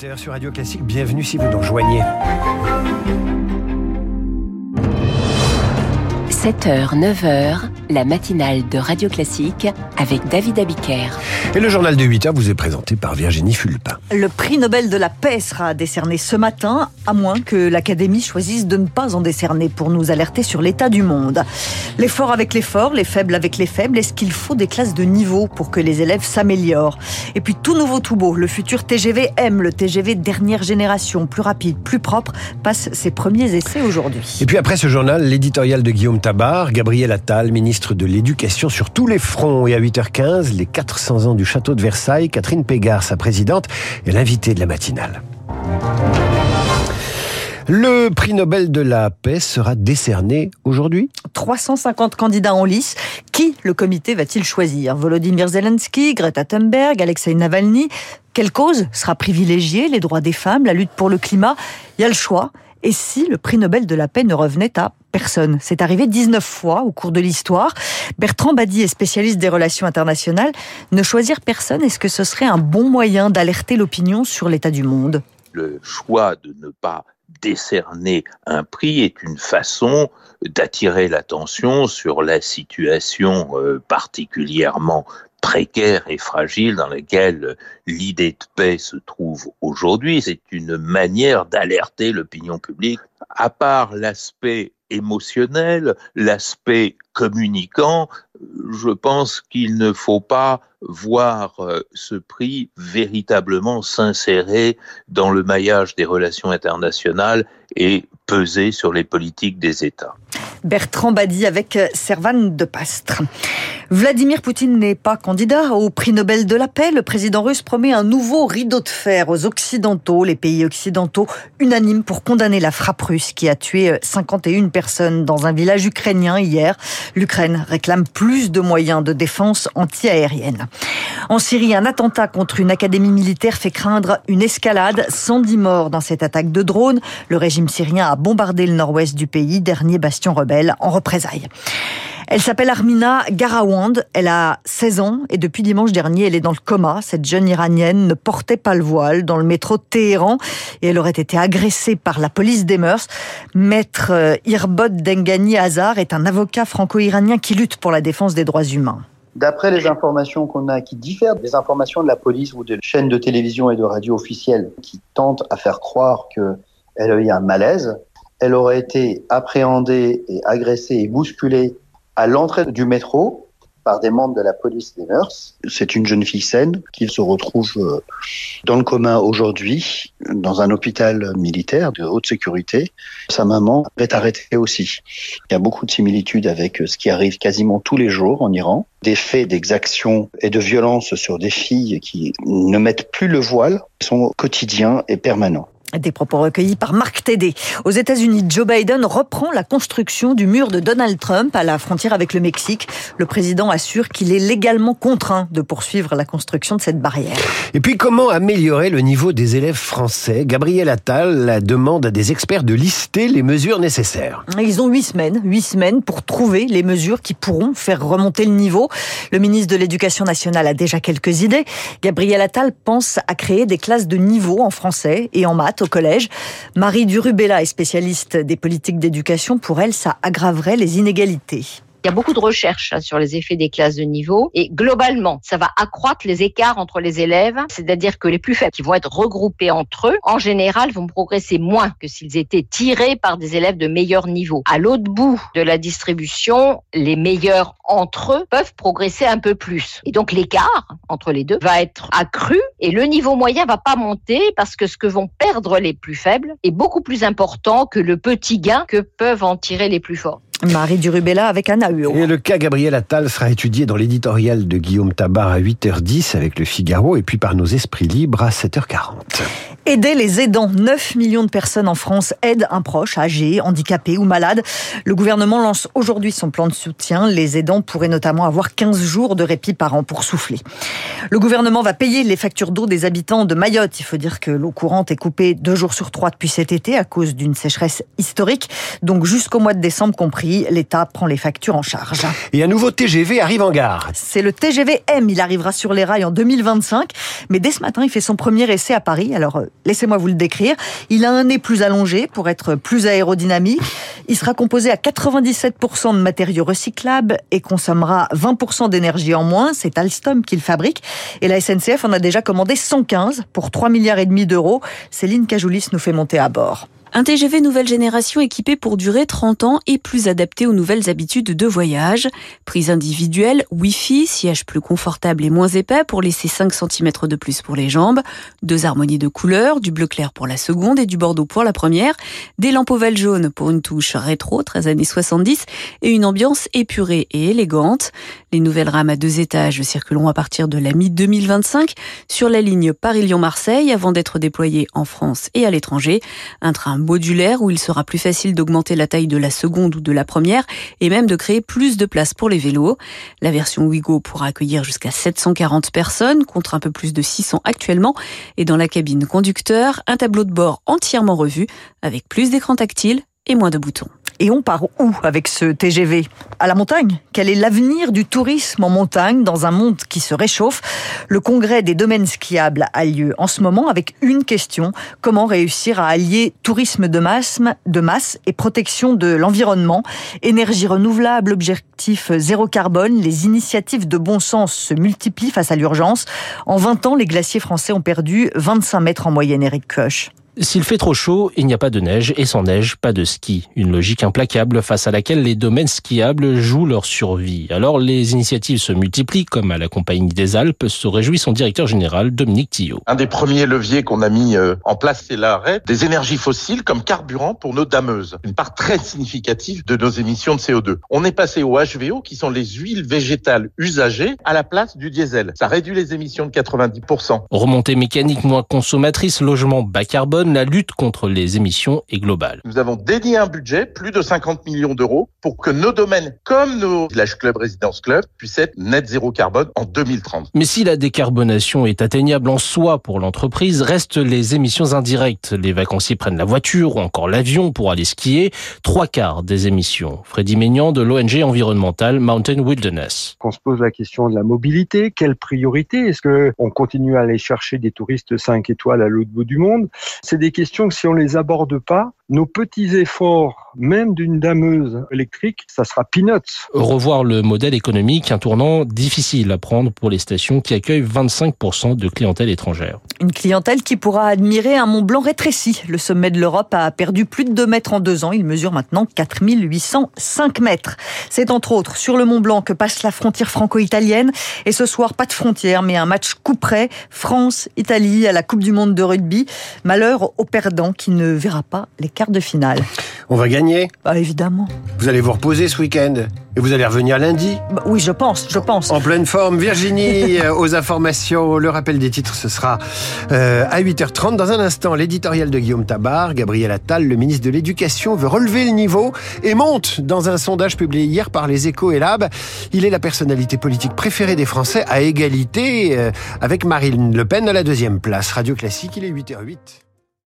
8h sur Radio Classique, bienvenue si vous nous rejoignez. 7h, 9h, la matinale de Radio Classique avec David Abiker. Et le journal de 8h vous est présenté par Virginie Fulpin. Le prix Nobel de la paix sera décerné ce matin, à moins que l'Académie choisisse de ne pas en décerner pour nous alerter sur l'état du monde. Les forts avec les forts, les faibles avec les faibles, est-ce qu'il faut des classes de niveau pour que les élèves s'améliorent? Et puis tout nouveau, tout beau, le futur TGV M, le TGV dernière génération, plus rapide, plus propre, passe ses premiers essais aujourd'hui. Et puis après ce journal, l'éditorial de Guillaume Tabar, Gabriel Attal, ministre de l'Éducation sur tous les fronts. Et à 8h15, les 400 ans du château de Versailles, Catherine Pégard, sa présidente, est l'invitée de la matinale. Le prix Nobel de la paix sera décerné aujourd'hui? 350 candidats en lice. Qui le comité va-t-il choisir? Volodymyr Zelensky, Greta Thunberg, Alexei Navalny Quelle cause sera privilégiée? Les droits des femmes, la lutte pour le climat? Il y a le choix. Et si le prix Nobel de la paix ne revenait à personne? C'est arrivé 19 fois au cours de l'histoire. Bertrand Badi est spécialiste des relations internationales. Ne choisir personne, est-ce que ce serait un bon moyen d'alerter l'opinion sur l'état du monde? Le choix de ne pas décerner un prix est une façon d'attirer l'attention sur la situation euh, particulièrement précaire et fragile dans laquelle l'idée de paix se trouve aujourd'hui. C'est une manière d'alerter l'opinion publique. À part l'aspect émotionnel, l'aspect communicant, je pense qu'il ne faut pas voir euh, ce prix véritablement s'insérer dans le maillage des relations internationales et peser sur les politiques des États. Bertrand Badi avec euh, Servan de Pastre. Vladimir Poutine n'est pas candidat au prix Nobel de la paix. Le président russe promet un nouveau rideau de fer aux Occidentaux, les pays occidentaux unanimes pour condamner la frappe russe qui a tué 51 euh, personnes dans un village ukrainien hier. L'Ukraine réclame plus de moyens de défense antiaérienne. En Syrie, un attentat contre une académie militaire fait craindre une escalade. 110 morts dans cette attaque de drone. Le régime syrien a bombardé le nord-ouest du pays, dernier bastion rebelle, en représailles. Elle s'appelle Armina Garawand, elle a 16 ans et depuis dimanche dernier, elle est dans le coma. Cette jeune iranienne ne portait pas le voile dans le métro de Téhéran et elle aurait été agressée par la police des mœurs. Maître euh, Irbod Dengani Hazar est un avocat franco-iranien qui lutte pour la défense des droits humains. D'après les informations qu'on a qui diffèrent des informations de la police ou des chaînes de télévision et de radio officielles qui tentent à faire croire qu'elle a eu un malaise, elle aurait été appréhendée et agressée et bousculée à l'entrée du métro par des membres de la police des mœurs. C'est une jeune fille saine qui se retrouve euh, dans le commun aujourd'hui dans un hôpital militaire de haute sécurité. Sa maman est arrêtée aussi. Il y a beaucoup de similitudes avec ce qui arrive quasiment tous les jours en Iran. Des faits d'exaction et de violence sur des filles qui ne mettent plus le voile sont quotidiens et permanents. Des propos recueillis par Marc Tédé. Aux États-Unis, Joe Biden reprend la construction du mur de Donald Trump à la frontière avec le Mexique. Le président assure qu'il est légalement contraint de poursuivre la construction de cette barrière. Et puis, comment améliorer le niveau des élèves français? Gabriel Attal demande à des experts de lister les mesures nécessaires. Ils ont huit semaines, huit semaines pour trouver les mesures qui pourront faire remonter le niveau. Le ministre de l'Éducation nationale a déjà quelques idées. Gabriel Attal pense à créer des classes de niveau en français et en maths au collège. Marie Durubella est spécialiste des politiques d'éducation. Pour elle, ça aggraverait les inégalités. Il y a beaucoup de recherches hein, sur les effets des classes de niveau et globalement, ça va accroître les écarts entre les élèves, c'est-à-dire que les plus faibles qui vont être regroupés entre eux, en général, vont progresser moins que s'ils étaient tirés par des élèves de meilleur niveau. À l'autre bout de la distribution, les meilleurs entre eux peuvent progresser un peu plus. Et donc l'écart entre les deux va être accru et le niveau moyen va pas monter parce que ce que vont perdre les plus faibles est beaucoup plus important que le petit gain que peuvent en tirer les plus forts. Marie Durubella avec Anna Huot. Et le cas Gabriel Attal sera étudié dans l'éditorial de Guillaume Tabar à 8h10 avec le Figaro et puis par nos esprits libres à 7h40. Aider les aidants. 9 millions de personnes en France aident un proche âgé, handicapé ou malade. Le gouvernement lance aujourd'hui son plan de soutien. Les aidants pourraient notamment avoir 15 jours de répit par an pour souffler. Le gouvernement va payer les factures d'eau des habitants de Mayotte. Il faut dire que l'eau courante est coupée deux jours sur trois depuis cet été à cause d'une sécheresse historique. Donc jusqu'au mois de décembre compris, l'État prend les factures en charge. Et un nouveau TGV arrive en gare. C'est le TGV M. Il arrivera sur les rails en 2025. Mais dès ce matin, il fait son premier essai à Paris. Alors Laissez-moi vous le décrire. Il a un nez plus allongé pour être plus aérodynamique. Il sera composé à 97% de matériaux recyclables et consommera 20% d'énergie en moins. C'est Alstom qui le fabrique. Et la SNCF en a déjà commandé 115 pour 3 milliards et demi d'euros. Céline Cajoulis nous fait monter à bord. Un TGV nouvelle génération équipé pour durer 30 ans et plus adapté aux nouvelles habitudes de voyage. Prise individuelle, Wi-Fi, siège plus confortable et moins épais pour laisser 5 cm de plus pour les jambes, deux harmonies de couleurs, du bleu clair pour la seconde et du bordeaux pour la première, des lampes ovales jaunes pour une touche rétro 13 années 70 et une ambiance épurée et élégante. Les nouvelles rames à deux étages circuleront à partir de la mi-2025 sur la ligne Paris-Lyon-Marseille avant d'être déployées en France et à l'étranger. Un train modulaire où il sera plus facile d'augmenter la taille de la seconde ou de la première et même de créer plus de place pour les vélos. La version Wigo pourra accueillir jusqu'à 740 personnes contre un peu plus de 600 actuellement et dans la cabine conducteur, un tableau de bord entièrement revu avec plus d'écran tactile et moins de boutons. Et on part où avec ce TGV À la montagne? Quel est l'avenir du tourisme en montagne dans un monde qui se réchauffe? Le congrès des domaines skiables a lieu en ce moment avec une question comment réussir à allier tourisme de masse, de masse et protection de l'environnement? Énergie renouvelable, objectif zéro carbone, les initiatives de bon sens se multiplient face à l'urgence. En 20 ans, les glaciers français ont perdu 25 mètres en moyenne, Eric Koch. S'il fait trop chaud, il n'y a pas de neige et sans neige, pas de ski. Une logique implacable face à laquelle les domaines skiables jouent leur survie. Alors les initiatives se multiplient, comme à la Compagnie des Alpes, se réjouit son directeur général Dominique Tillot. Un des premiers leviers qu'on a mis euh, en place, c'est l'arrêt des énergies fossiles comme carburant pour nos dameuses. Une part très significative de nos émissions de CO2. On est passé au HVO, qui sont les huiles végétales usagées, à la place du diesel. Ça réduit les émissions de 90%. Remontée mécanique moins consommatrice, logement bas carbone, la lutte contre les émissions est globale. Nous avons dédié un budget, plus de 50 millions d'euros, pour que nos domaines, comme nos village club, résidence club, puissent être net zéro carbone en 2030. Mais si la décarbonation est atteignable en soi pour l'entreprise, restent les émissions indirectes. Les vacanciers prennent la voiture ou encore l'avion pour aller skier. Trois quarts des émissions. Freddy Maignan de l'ONG environnementale Mountain Wilderness. On se pose la question de la mobilité. Quelle priorité? Est-ce que on continue à aller chercher des touristes 5 étoiles à l'autre bout du monde? C'est des questions que si on les aborde pas, nos petits efforts, même d'une dameuse électrique, ça sera peanuts. Revoir le modèle économique, un tournant difficile à prendre pour les stations qui accueillent 25% de clientèle étrangère. Une clientèle qui pourra admirer un Mont Blanc rétréci. Le sommet de l'Europe a perdu plus de 2 mètres en deux ans. Il mesure maintenant 4805 mètres. C'est entre autres sur le Mont Blanc que passe la frontière franco-italienne. Et ce soir, pas de frontière, mais un match coup près. France-Italie à la Coupe du Monde de rugby. Malheur au perdant qui ne verra pas les de finale. On va gagner Bah évidemment. Vous allez vous reposer ce week-end et vous allez revenir lundi bah, Oui, je pense, je pense. En pleine forme, Virginie, euh, aux informations. Le rappel des titres, ce sera euh, à 8h30. Dans un instant, l'éditorial de Guillaume Tabar. Gabriel Attal, le ministre de l'Éducation, veut relever le niveau et monte dans un sondage publié hier par les Échos et Lab. Il est la personnalité politique préférée des Français à égalité euh, avec Marine Le Pen à la deuxième place. Radio Classique, il est 8h08.